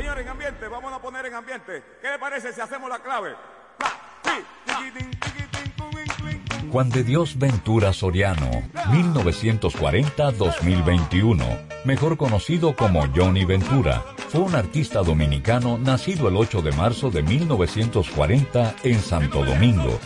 Señores, en ambiente, vamos a poner en ambiente. ¿Qué le parece si hacemos la clave? Juan de Dios Ventura Soriano, 1940-2021, mejor conocido como Johnny Ventura, fue un artista dominicano nacido el 8 de marzo de 1940 en Santo Domingo.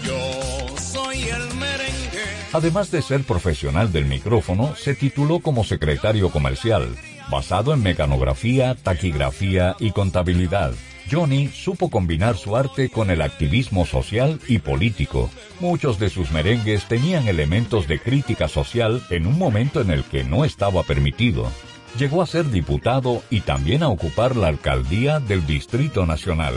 Además de ser profesional del micrófono, se tituló como secretario comercial, basado en mecanografía, taquigrafía y contabilidad. Johnny supo combinar su arte con el activismo social y político. Muchos de sus merengues tenían elementos de crítica social en un momento en el que no estaba permitido. Llegó a ser diputado y también a ocupar la alcaldía del Distrito Nacional.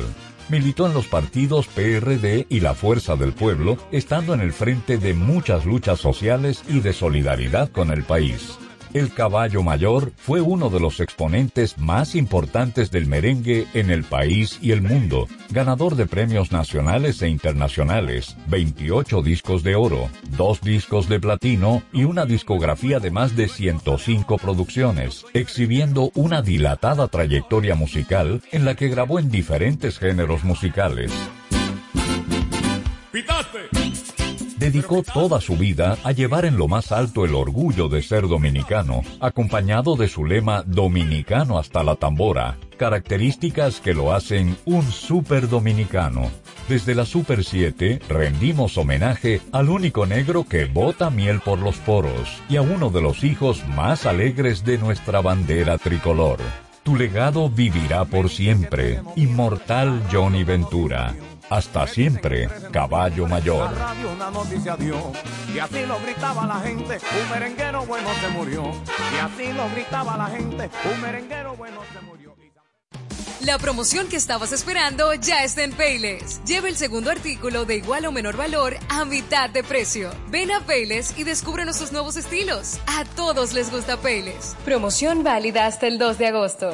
Militó en los partidos PRD y la Fuerza del Pueblo, estando en el frente de muchas luchas sociales y de solidaridad con el país. El caballo mayor fue uno de los exponentes más importantes del merengue en el país y el mundo, ganador de premios nacionales e internacionales, 28 discos de oro, dos discos de platino y una discografía de más de 105 producciones, exhibiendo una dilatada trayectoria musical en la que grabó en diferentes géneros musicales. Dedicó toda su vida a llevar en lo más alto el orgullo de ser dominicano, acompañado de su lema Dominicano hasta la tambora, características que lo hacen un super dominicano. Desde la Super 7 rendimos homenaje al único negro que bota miel por los poros y a uno de los hijos más alegres de nuestra bandera tricolor. Tu legado vivirá por siempre, inmortal Johnny Ventura. Hasta siempre, caballo mayor. una noticia dio, y así lo gritaba la gente, un merenguero bueno se murió. Y así lo gritaba la gente, un merenguero bueno se murió. La promoción que estabas esperando ya está en Payless. Lleva el segundo artículo de igual o menor valor a mitad de precio. Ven a Payless y descubre nuestros nuevos estilos. A todos les gusta Payless. Promoción válida hasta el 2 de agosto.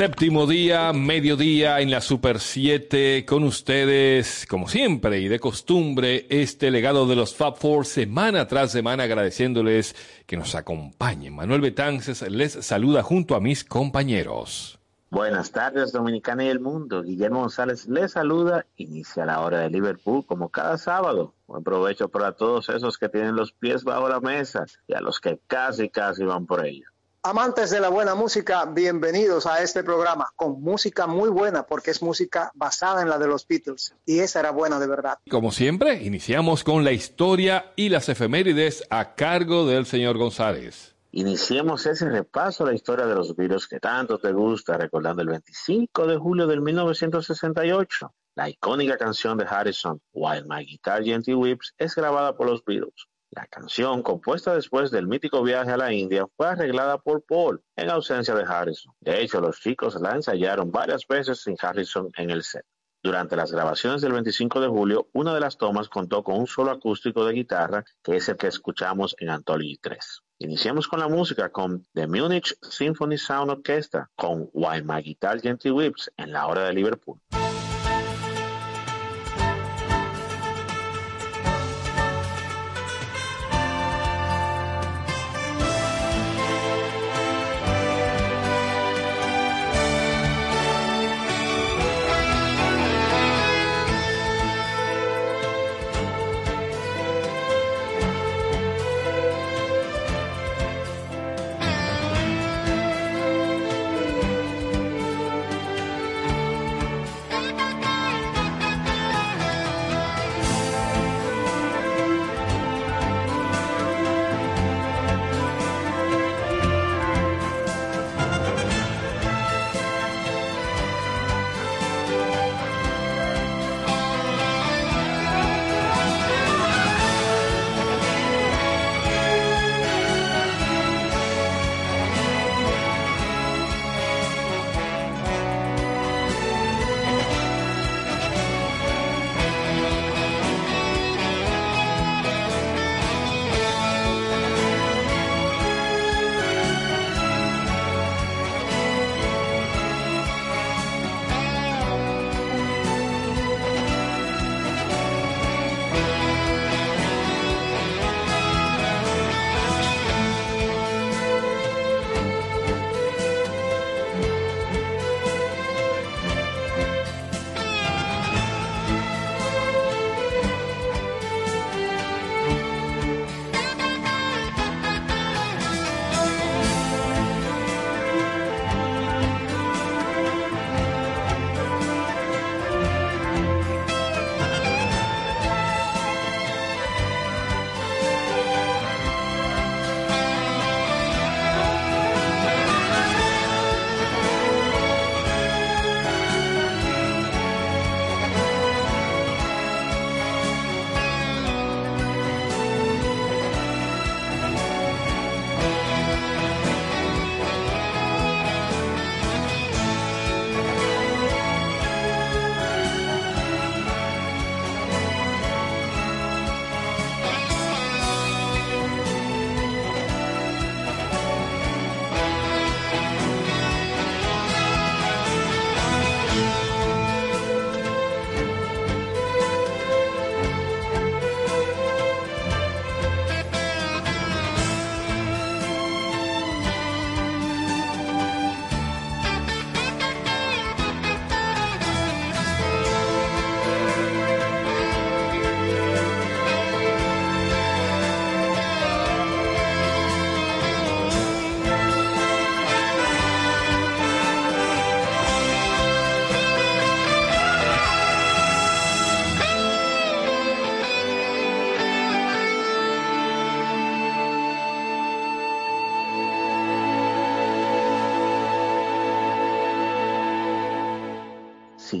Séptimo día, mediodía en la Super 7 con ustedes, como siempre y de costumbre, este legado de los Fab Four semana tras semana agradeciéndoles que nos acompañen. Manuel Betances les saluda junto a mis compañeros. Buenas tardes, Dominicana y el mundo. Guillermo González les saluda. Inicia la hora de Liverpool como cada sábado. Buen provecho para todos esos que tienen los pies bajo la mesa y a los que casi, casi van por ello. Amantes de la buena música, bienvenidos a este programa con música muy buena porque es música basada en la de los Beatles y esa era buena de verdad. Como siempre, iniciamos con la historia y las efemérides a cargo del señor González. Iniciemos ese repaso a la historia de los Beatles que tanto te gusta, recordando el 25 de julio de 1968. La icónica canción de Harrison, While My Guitar Gently Whips, es grabada por los Beatles. La canción, compuesta después del mítico viaje a la India, fue arreglada por Paul en ausencia de Harrison. De hecho, los chicos la ensayaron varias veces sin Harrison en el set. Durante las grabaciones del 25 de julio, una de las tomas contó con un solo acústico de guitarra, que es el que escuchamos en Anthology 3. Iniciamos con la música con The Munich Symphony Sound Orchestra, con Why My Guitar Gently Whips en la hora de Liverpool.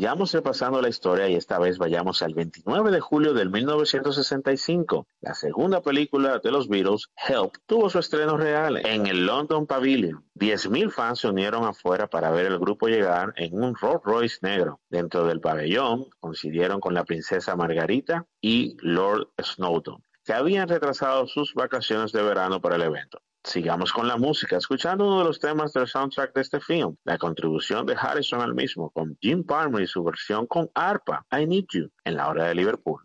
Sigamos repasando la historia y esta vez vayamos al 29 de julio del 1965. La segunda película de los Beatles, Help, tuvo su estreno real en el London Pavilion. 10.000 fans se unieron afuera para ver el grupo llegar en un Rolls Royce negro. Dentro del pabellón coincidieron con la princesa Margarita y Lord Snowdon, que habían retrasado sus vacaciones de verano para el evento. Sigamos con la música, escuchando uno de los temas del soundtrack de este film, la contribución de Harrison al mismo, con Jim Palmer y su versión con arpa, I Need You, en la hora de Liverpool.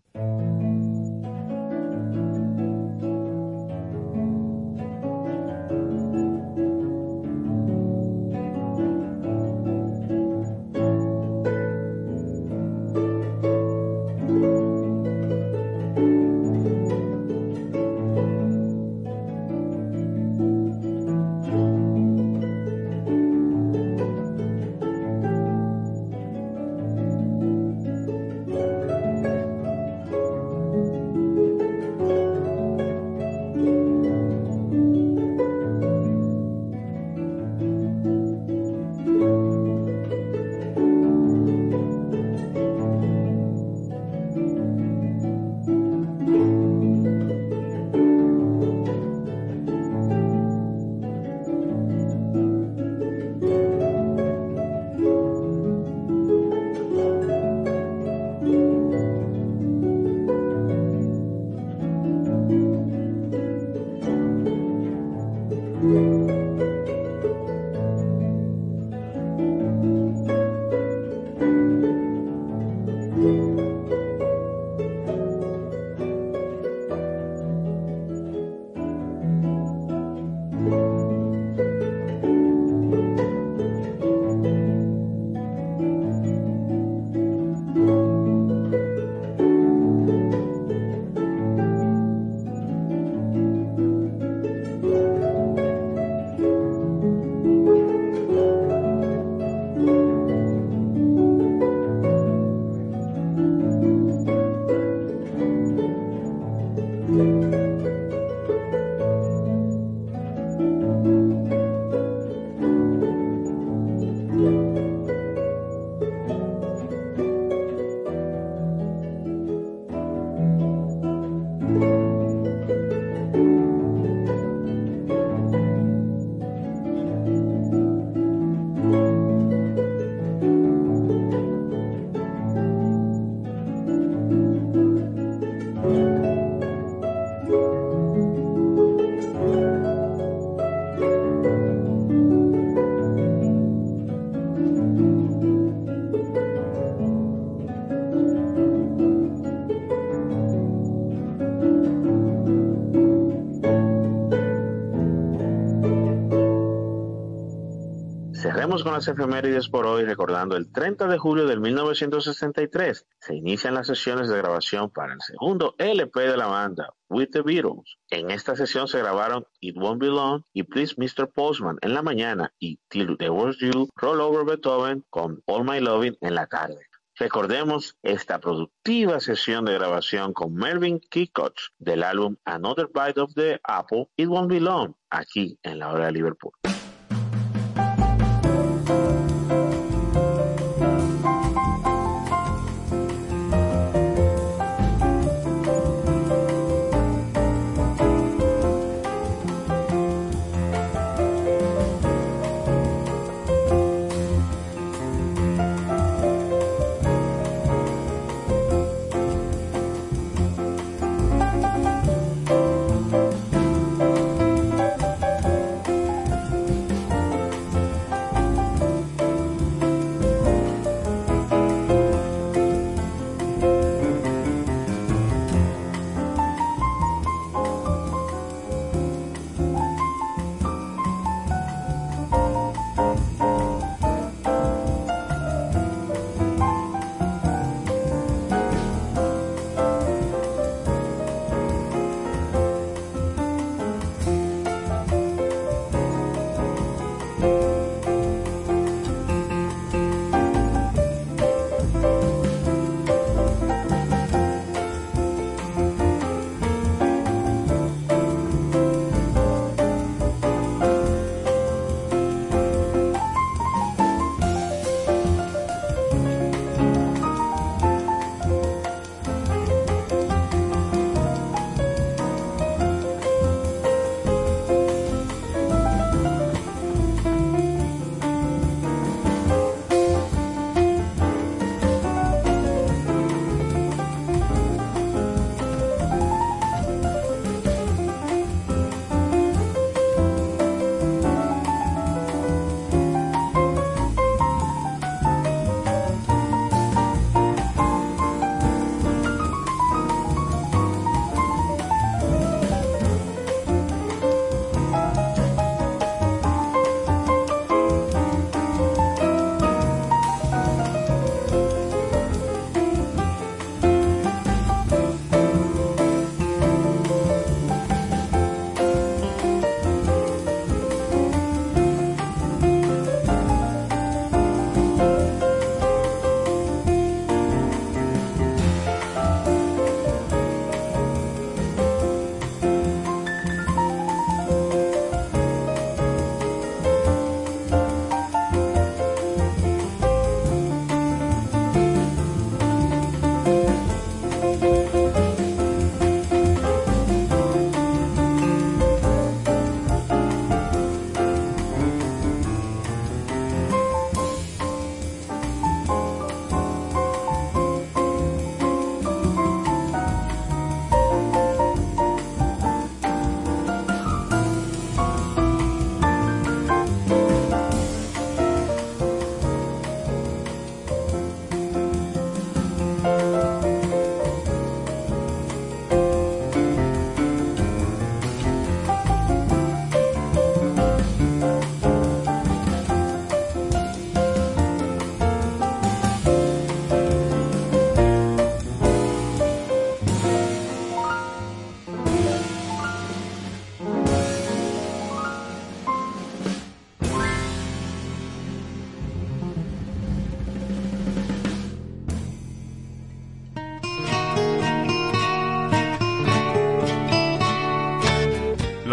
Con las efemérides por hoy recordando el 30 de julio del 1963 se inician las sesiones de grabación para el segundo LP de la banda, With the Beatles. En esta sesión se grabaron It Won't Be Long y Please Mr. Postman en la mañana y Till There Was You, Roll Over Beethoven con All My Loving en la tarde. Recordemos esta productiva sesión de grabación con Melvin Keycoch del álbum Another Bite of the Apple, It Won't Be Long, aquí en la hora de Liverpool.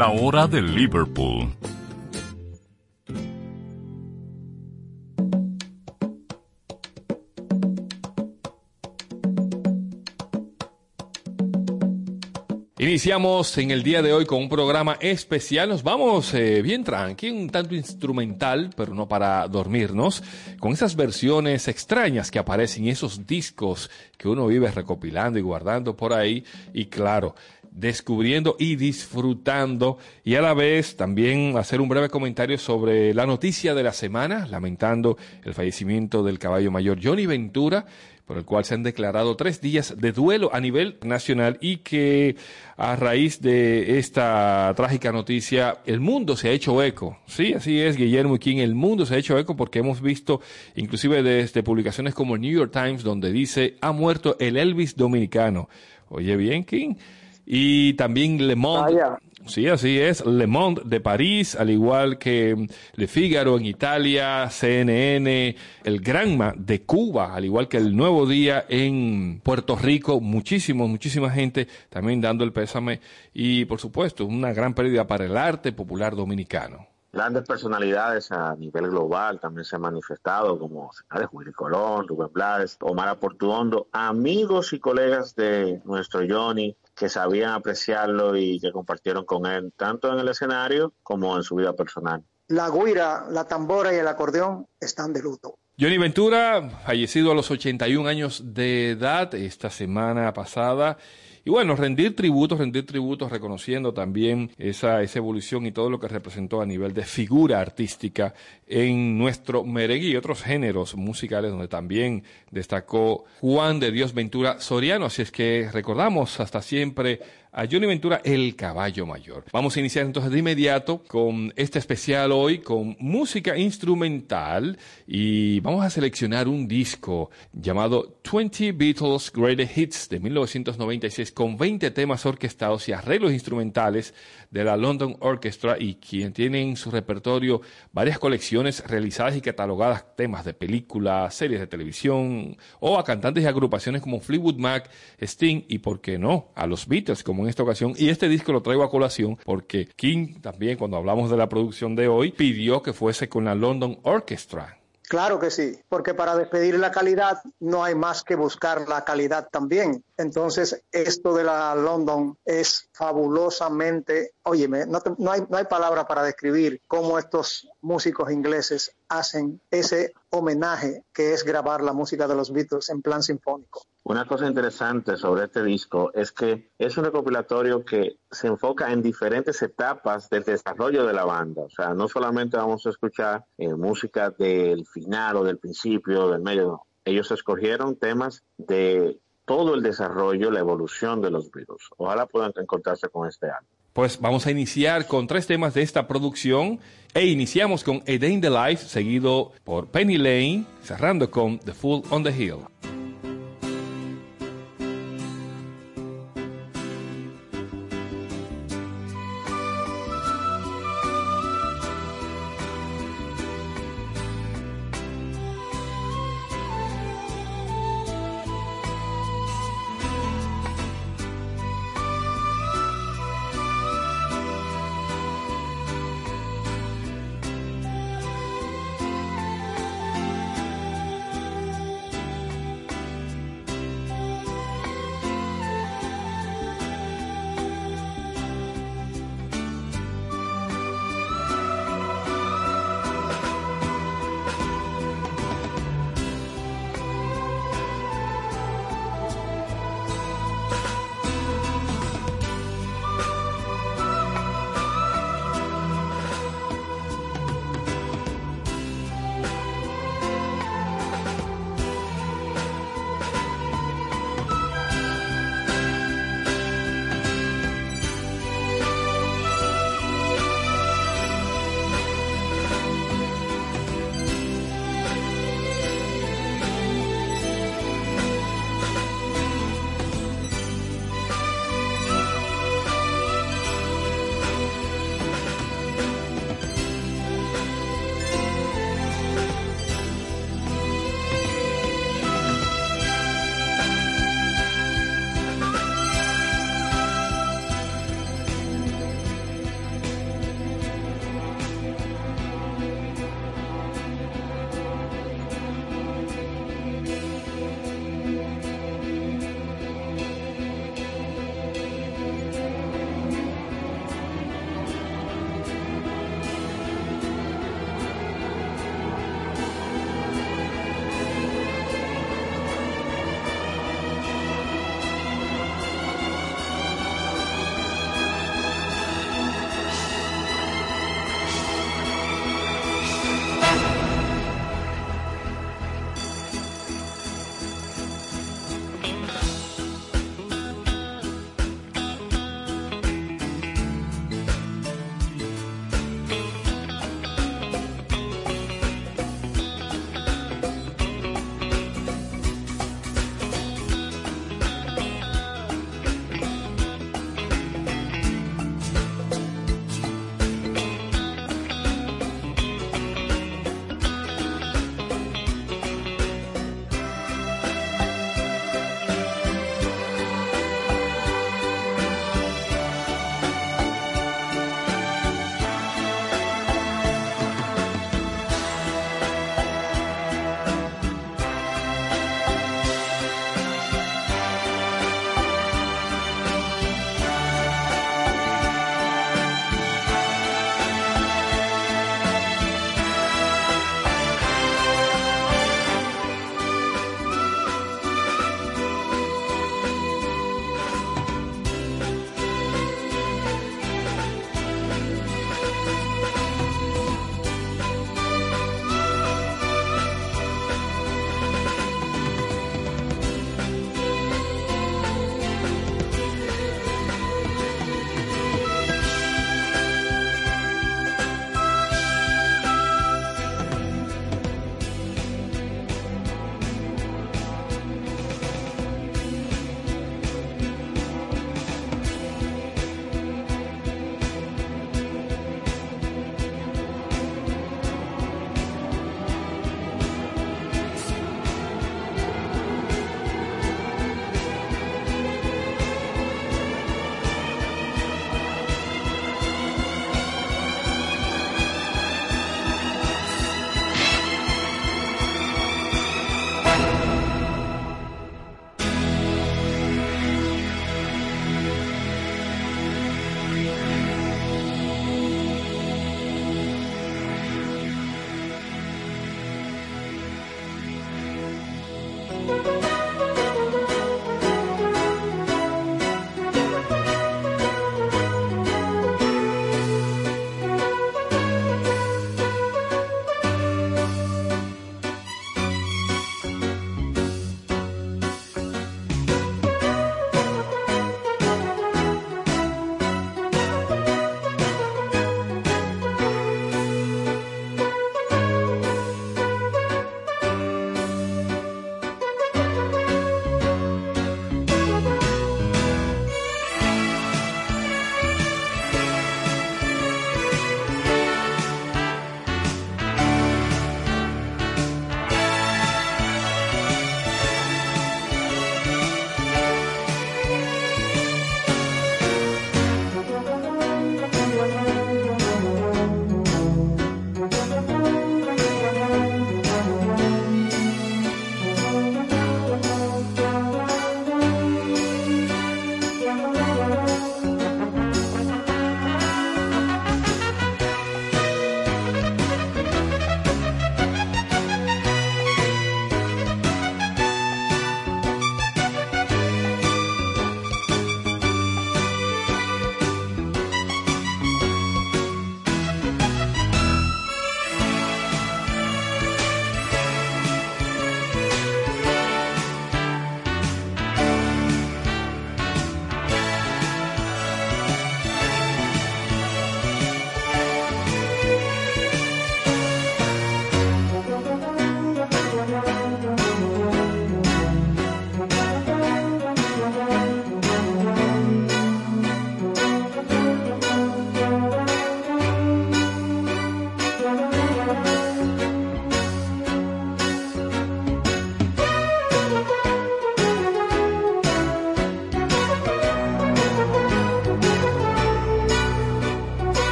La hora de Liverpool. Iniciamos en el día de hoy con un programa especial. Nos vamos eh, bien tranqui, un tanto instrumental, pero no para dormirnos, con esas versiones extrañas que aparecen en esos discos que uno vive recopilando y guardando por ahí. Y claro, descubriendo y disfrutando y a la vez también hacer un breve comentario sobre la noticia de la semana, lamentando el fallecimiento del caballo mayor Johnny Ventura, por el cual se han declarado tres días de duelo a nivel nacional y que a raíz de esta trágica noticia el mundo se ha hecho eco. Sí, así es, Guillermo y King, el mundo se ha hecho eco porque hemos visto inclusive desde publicaciones como el New York Times donde dice ha muerto el Elvis dominicano. Oye bien, King. Y también Le Monde. Sí, así es. Le Monde de París, al igual que Le Figaro en Italia, CNN, el Granma de Cuba, al igual que el Nuevo Día en Puerto Rico. Muchísimo, muchísima gente también dando el pésame. Y por supuesto, una gran pérdida para el arte popular dominicano. Grandes personalidades a nivel global también se han manifestado, como de Willy Colón, Rubén Blades, Omar Aportuondo, amigos y colegas de nuestro Johnny, que sabían apreciarlo y que compartieron con él, tanto en el escenario como en su vida personal. La guira, la tambora y el acordeón están de luto. Johnny Ventura, fallecido a los 81 años de edad esta semana pasada. Y bueno, rendir tributos, rendir tributos, reconociendo también esa, esa evolución y todo lo que representó a nivel de figura artística en nuestro merengue y otros géneros musicales donde también destacó Juan de Dios Ventura Soriano. Así es que recordamos hasta siempre a Johnny Ventura, el caballo mayor. Vamos a iniciar entonces de inmediato con este especial hoy, con música instrumental y vamos a seleccionar un disco llamado 20 Beatles Greatest Hits de 1996 con 20 temas orquestados y arreglos instrumentales de la London Orchestra y quien tiene en su repertorio varias colecciones realizadas y catalogadas temas de películas, series de televisión o a cantantes y agrupaciones como Fleetwood Mac, Sting y, por qué no, a los Beatles como en esta ocasión. Y este disco lo traigo a colación porque King también cuando hablamos de la producción de hoy pidió que fuese con la London Orchestra. Claro que sí, porque para despedir la calidad no hay más que buscar la calidad también. Entonces, esto de la London es fabulosamente, óyeme, no, no, hay, no hay palabra para describir cómo estos músicos ingleses hacen ese homenaje que es grabar la música de los Beatles en plan sinfónico. Una cosa interesante sobre este disco es que es un recopilatorio que se enfoca en diferentes etapas del desarrollo de la banda. O sea, no solamente vamos a escuchar eh, música del final o del principio, del medio. Ellos escogieron temas de todo el desarrollo, la evolución de los Beatles. Ojalá puedan encontrarse con este álbum. Pues vamos a iniciar con tres temas de esta producción e iniciamos con A Day in the Life, seguido por Penny Lane, cerrando con The Fool on the Hill.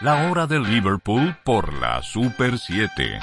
La hora de Liverpool por la Super 7.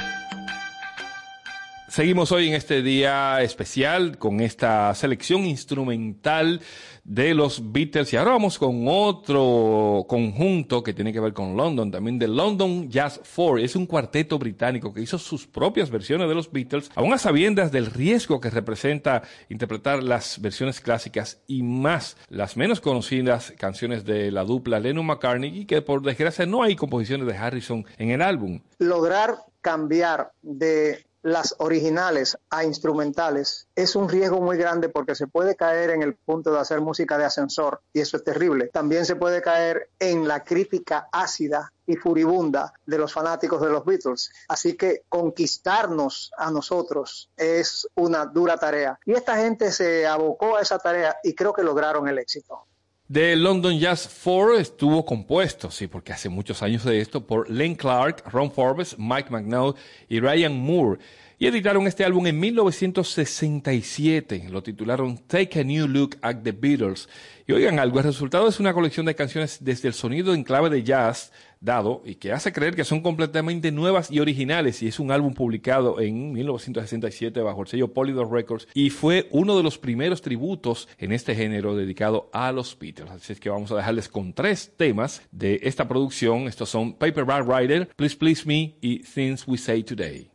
Seguimos hoy en este día especial con esta selección instrumental de los Beatles y ahora vamos con otro conjunto que tiene que ver con London, también de London Jazz Four. Es un cuarteto británico que hizo sus propias versiones de los Beatles, aún a sabiendas del riesgo que representa interpretar las versiones clásicas y más las menos conocidas canciones de la dupla Lennon McCartney y que por desgracia no hay composiciones de Harrison en el álbum. Lograr cambiar de las originales a instrumentales es un riesgo muy grande porque se puede caer en el punto de hacer música de ascensor y eso es terrible. También se puede caer en la crítica ácida y furibunda de los fanáticos de los Beatles. Así que conquistarnos a nosotros es una dura tarea. Y esta gente se abocó a esa tarea y creo que lograron el éxito. The London Jazz Four estuvo compuesto, sí, porque hace muchos años de esto, por Len Clark, Ron Forbes, Mike McNaught y Ryan Moore. Y editaron este álbum en 1967. Lo titularon Take a New Look at the Beatles. Y oigan algo, el resultado es una colección de canciones desde el sonido en clave de jazz dado y que hace creer que son completamente nuevas y originales y es un álbum publicado en 1967 bajo el sello Polydor Records y fue uno de los primeros tributos en este género dedicado a los Beatles. Así es que vamos a dejarles con tres temas de esta producción. Estos son Paperback Writer, Please Please Me y Things We Say Today.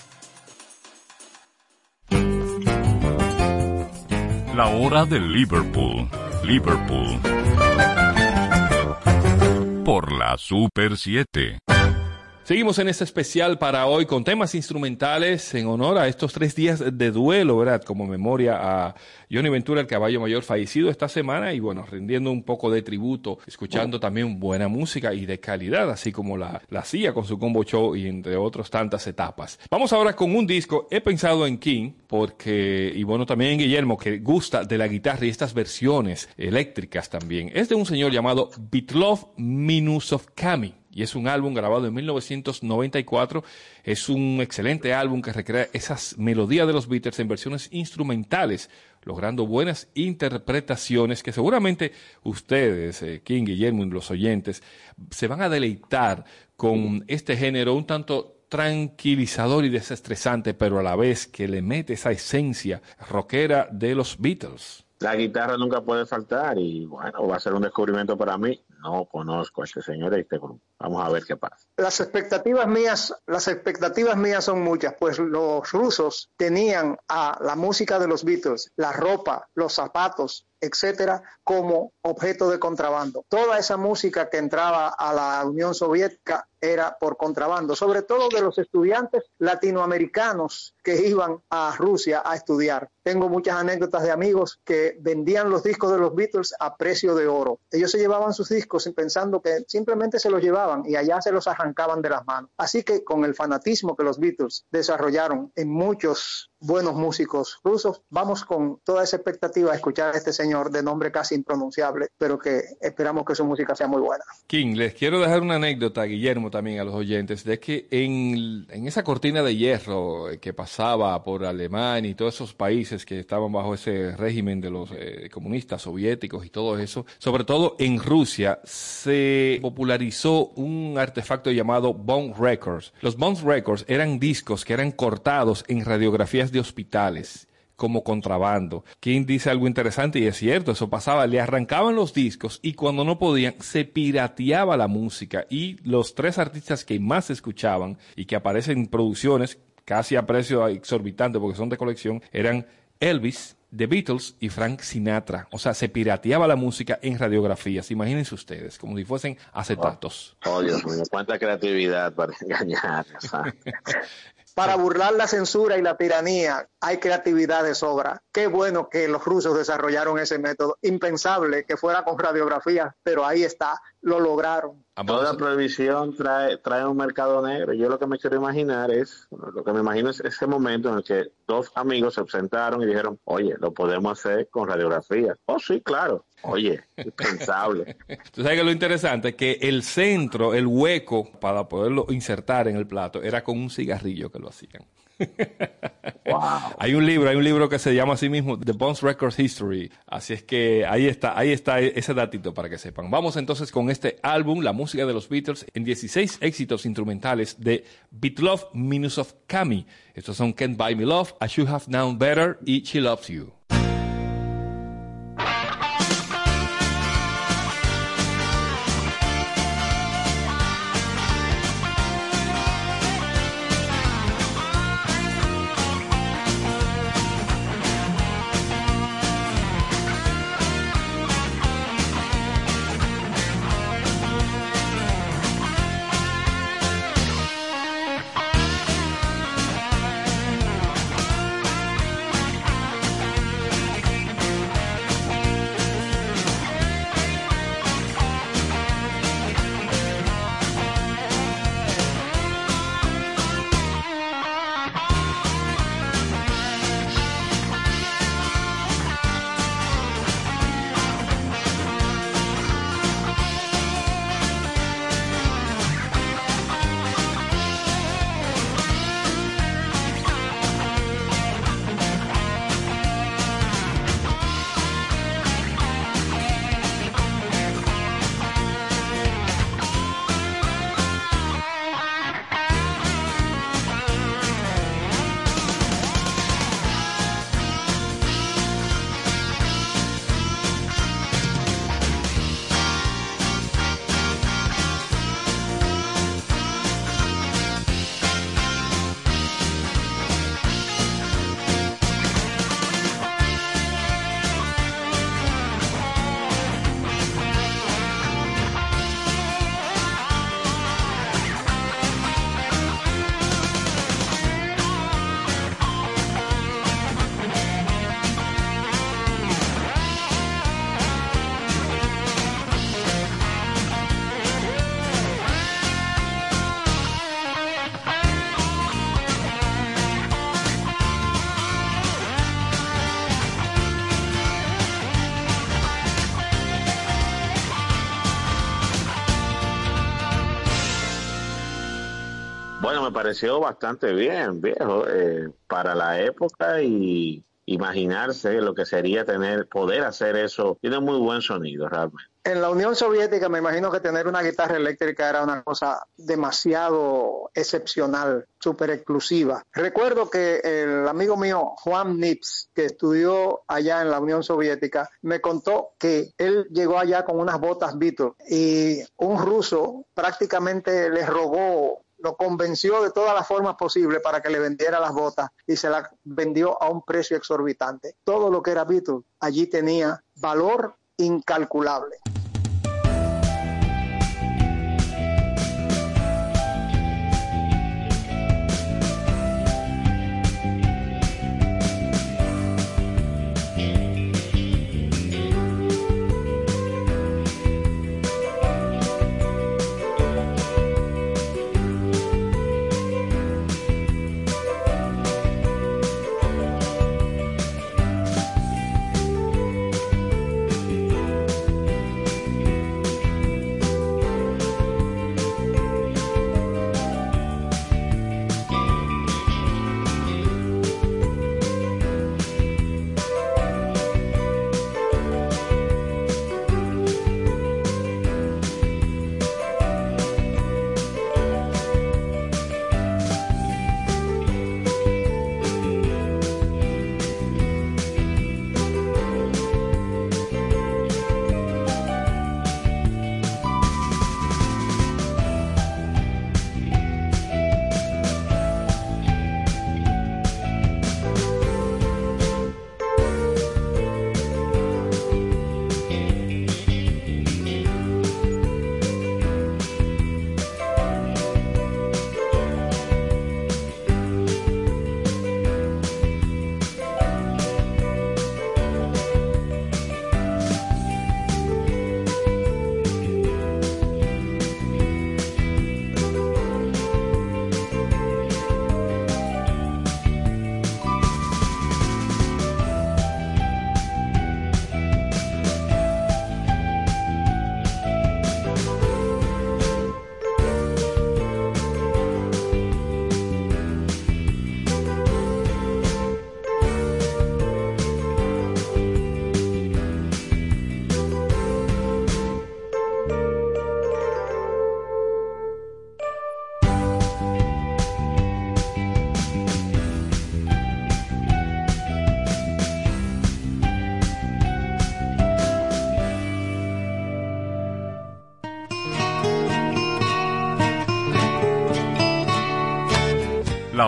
La hora de Liverpool. Liverpool. Por la Super 7. Seguimos en este especial para hoy con temas instrumentales en honor a estos tres días de duelo, ¿verdad? Como memoria a Johnny Ventura, el caballo mayor fallecido esta semana y bueno, rindiendo un poco de tributo, escuchando también buena música y de calidad, así como la, la hacía con su combo show y entre otras tantas etapas. Vamos ahora con un disco, he pensado en King, porque, y bueno, también Guillermo, que gusta de la guitarra y estas versiones eléctricas también. Es de un señor llamado Bitlov Minusovkami y es un álbum grabado en 1994. Es un excelente álbum que recrea esas melodías de los Beatles en versiones instrumentales, logrando buenas interpretaciones que seguramente ustedes, eh, King, Guillermo y los oyentes, se van a deleitar con este género un tanto tranquilizador y desestresante, pero a la vez que le mete esa esencia rockera de los Beatles. La guitarra nunca puede faltar y bueno, va a ser un descubrimiento para mí. No conozco a este señor y este grupo. Vamos a ver qué pasa. Las expectativas mías, las expectativas mías son muchas, pues los rusos tenían a la música de los Beatles, la ropa, los zapatos, etcétera, como objeto de contrabando. Toda esa música que entraba a la Unión Soviética era por contrabando, sobre todo de los estudiantes latinoamericanos que iban a Rusia a estudiar. Tengo muchas anécdotas de amigos que vendían los discos de los Beatles a precio de oro. Ellos se llevaban sus discos pensando que simplemente se los llevaban y allá se los arrancaban de las manos. Así que con el fanatismo que los Beatles desarrollaron en muchos buenos músicos rusos. Vamos con toda esa expectativa a escuchar a este señor de nombre casi impronunciable, pero que esperamos que su música sea muy buena. King, les quiero dejar una anécdota, Guillermo, también a los oyentes, de que en, en esa cortina de hierro que pasaba por Alemania y todos esos países que estaban bajo ese régimen de los eh, comunistas soviéticos y todo eso, sobre todo en Rusia, se popularizó un artefacto llamado Bone Records. Los Bone Records eran discos que eran cortados en radiografías de hospitales como contrabando. King dice algo interesante y es cierto, eso pasaba, le arrancaban los discos y cuando no podían se pirateaba la música y los tres artistas que más escuchaban y que aparecen en producciones casi a precio exorbitante porque son de colección eran Elvis, The Beatles y Frank Sinatra. O sea, se pirateaba la música en radiografías. Imagínense ustedes, como si fuesen acetatos. Oh, oh Dios mío, cuánta creatividad para engañar. Para burlar la censura y la tiranía hay creatividad de sobra. Qué bueno que los rusos desarrollaron ese método. Impensable que fuera con radiografía, pero ahí está, lo lograron. Toda prohibición trae, trae un mercado negro. Yo lo que me quiero imaginar es, lo que me imagino es ese momento en el que dos amigos se sentaron y dijeron, oye, lo podemos hacer con radiografía. Oh, sí, claro. Oye, impensable. Tú sabes que lo interesante es que el centro, el hueco para poderlo insertar en el plato, era con un cigarrillo que lo hacían. Hay un libro, hay un libro que se llama así mismo The Bones Records History. Así es que ahí está, ahí está ese datito para que sepan. Vamos entonces con este álbum, la música de los Beatles, en 16 éxitos instrumentales de Beatlove Minus of Kami. Estos son Can't Buy Me Love, I Should Have Known Better y She Loves You. Pareció bastante bien, viejo, eh, para la época y imaginarse lo que sería tener, poder hacer eso. Tiene muy buen sonido, realmente. En la Unión Soviética me imagino que tener una guitarra eléctrica era una cosa demasiado excepcional, súper exclusiva. Recuerdo que el amigo mío Juan Nips, que estudió allá en la Unión Soviética, me contó que él llegó allá con unas botas Beatles y un ruso prácticamente le robó lo convenció de todas las formas posibles para que le vendiera las botas y se las vendió a un precio exorbitante. Todo lo que era Beatles allí tenía valor incalculable.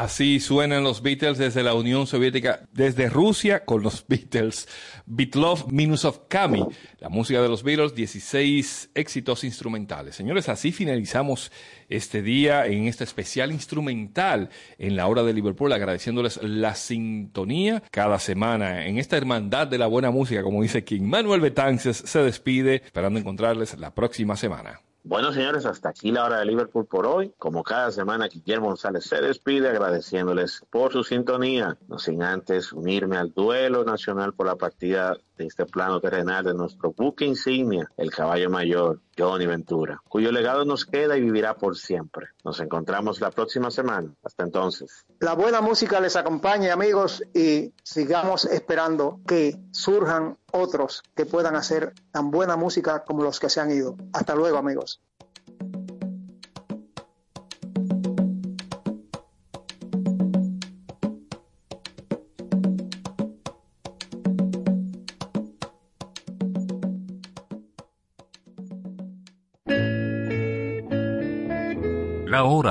Así suenan los Beatles desde la Unión Soviética, desde Rusia con los Beatles. Beatlove Minus of Kami, la música de los Beatles, 16 éxitos instrumentales. Señores, así finalizamos este día en este especial instrumental en la hora de Liverpool, agradeciéndoles la sintonía cada semana en esta hermandad de la buena música, como dice King. Manuel Betances se despide, esperando encontrarles la próxima semana. Bueno, señores, hasta aquí la hora de Liverpool por hoy. Como cada semana, Guillermo González se despide agradeciéndoles por su sintonía, no sin antes unirme al duelo nacional por la partida de este plano terrenal de nuestro buque insignia, el caballo mayor, Johnny Ventura, cuyo legado nos queda y vivirá por siempre. Nos encontramos la próxima semana. Hasta entonces. La buena música les acompañe, amigos, y sigamos esperando que surjan otros que puedan hacer tan buena música como los que se han ido. Hasta luego, amigos.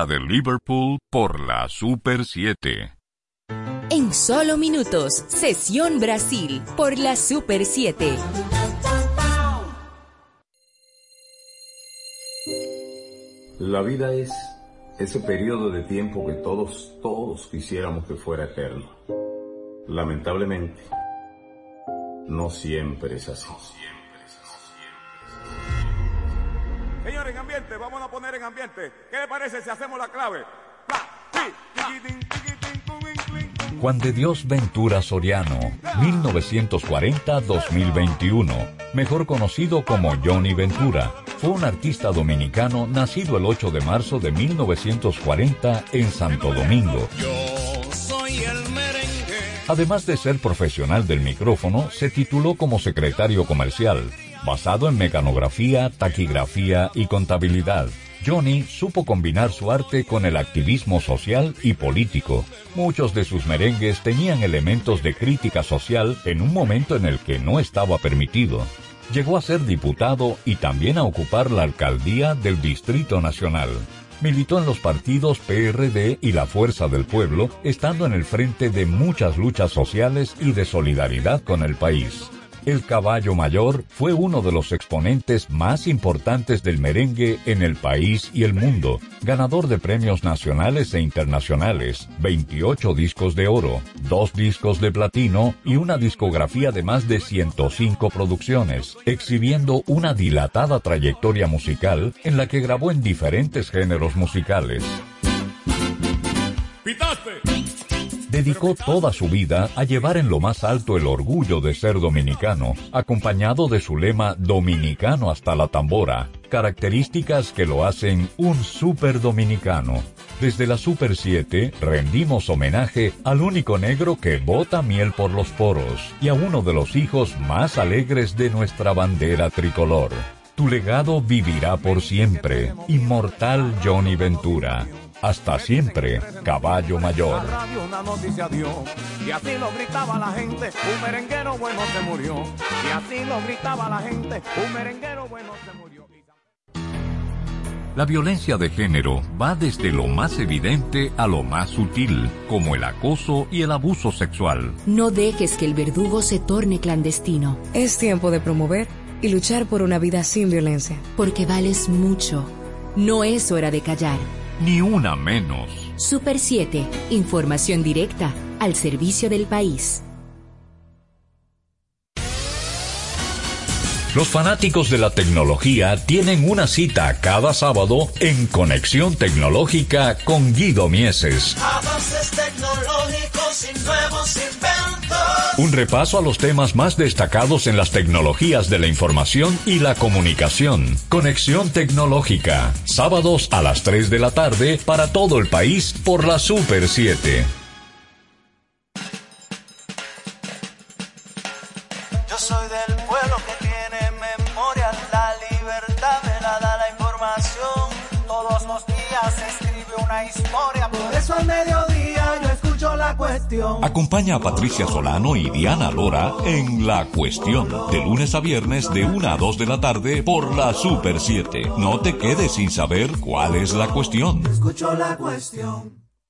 De Liverpool por la Super 7. En solo minutos, Sesión Brasil por la Super 7. La vida es ese periodo de tiempo que todos, todos quisiéramos que fuera eterno. Lamentablemente, no siempre es así. Señores, en ambiente, vamos a poner en ambiente. ¿Qué le parece si hacemos la clave? Juan de Dios Ventura Soriano, 1940-2021, mejor conocido como Johnny Ventura, fue un artista dominicano nacido el 8 de marzo de 1940 en Santo Domingo. Además de ser profesional del micrófono, se tituló como secretario comercial, basado en mecanografía, taquigrafía y contabilidad. Johnny supo combinar su arte con el activismo social y político. Muchos de sus merengues tenían elementos de crítica social en un momento en el que no estaba permitido. Llegó a ser diputado y también a ocupar la alcaldía del Distrito Nacional. Militó en los partidos PRD y la Fuerza del Pueblo, estando en el frente de muchas luchas sociales y de solidaridad con el país. El caballo mayor fue uno de los exponentes más importantes del merengue en el país y el mundo, ganador de premios nacionales e internacionales, 28 discos de oro, dos discos de platino y una discografía de más de 105 producciones, exhibiendo una dilatada trayectoria musical en la que grabó en diferentes géneros musicales. Dedicó toda su vida a llevar en lo más alto el orgullo de ser dominicano, acompañado de su lema Dominicano hasta la tambora, características que lo hacen un super dominicano. Desde la Super 7 rendimos homenaje al único negro que bota miel por los poros y a uno de los hijos más alegres de nuestra bandera tricolor. Tu legado vivirá por siempre. Inmortal Johnny Ventura. Hasta siempre, caballo mayor. una noticia dio, y así lo gritaba la gente, un merenguero bueno se murió. Y así lo gritaba la gente, un merenguero bueno se murió. La violencia de género va desde lo más evidente a lo más sutil, como el acoso y el abuso sexual. No dejes que el verdugo se torne clandestino. Es tiempo de promover y luchar por una vida sin violencia. Porque vales mucho. No es hora de callar. Ni una menos. Super 7. Información directa al servicio del país. Los fanáticos de la tecnología tienen una cita cada sábado en Conexión Tecnológica con Guido Mieses. Avances tecnológicos y nuevos inventos. Un repaso a los temas más destacados en las tecnologías de la información y la comunicación. Conexión Tecnológica. Sábados a las 3 de la tarde para todo el país por la Super 7. Yo soy del pueblo que tiene memoria, la libertad me la da la información. Todos los días escribe una historia, por eso al la cuestión. Acompaña a Patricia Solano y Diana Lora en La Cuestión, de lunes a viernes de 1 a 2 de la tarde por la Super 7. No te quedes sin saber cuál es la cuestión. Escucho la cuestión.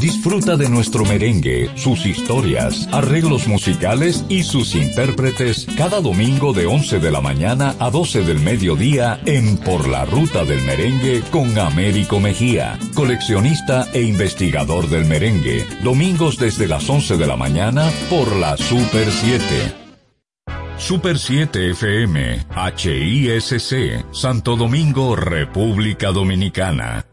Disfruta de nuestro merengue, sus historias, arreglos musicales y sus intérpretes cada domingo de 11 de la mañana a 12 del mediodía en Por la Ruta del Merengue con Américo Mejía, coleccionista e investigador del merengue. Domingos desde las 11 de la mañana por la Super 7. Super 7 FM, HISC, Santo Domingo, República Dominicana.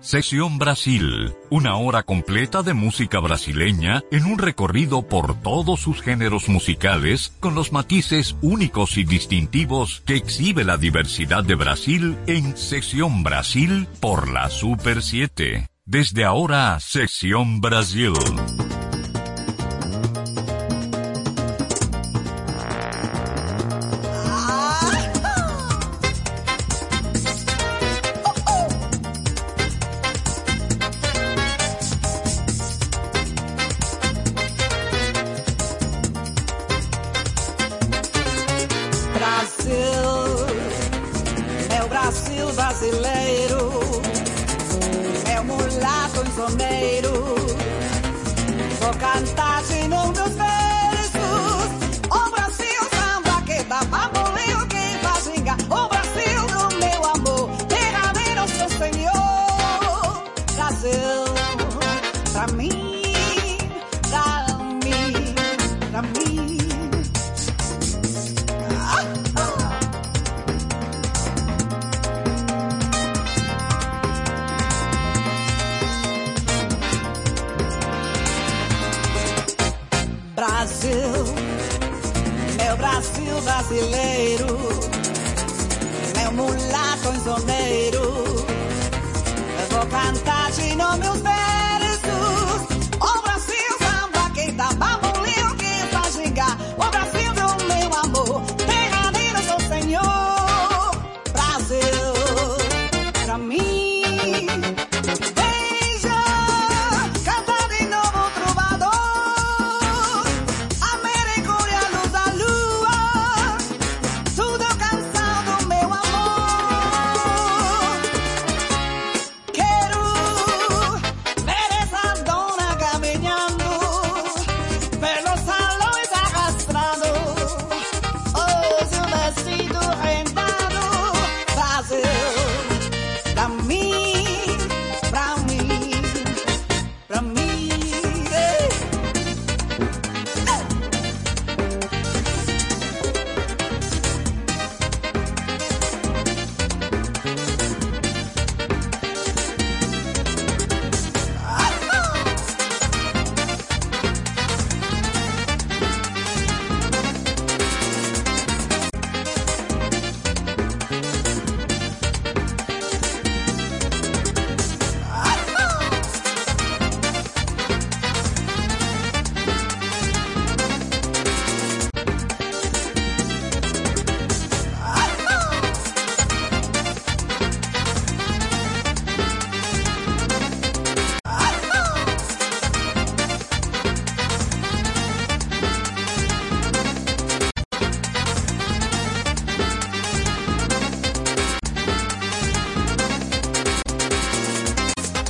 Sesión Brasil, una hora completa de música brasileña en un recorrido por todos sus géneros musicales con los matices únicos y distintivos que exhibe la diversidad de Brasil en Sesión Brasil por la Super 7. Desde ahora, Sesión Brasil. brasileiro. É, é um mulato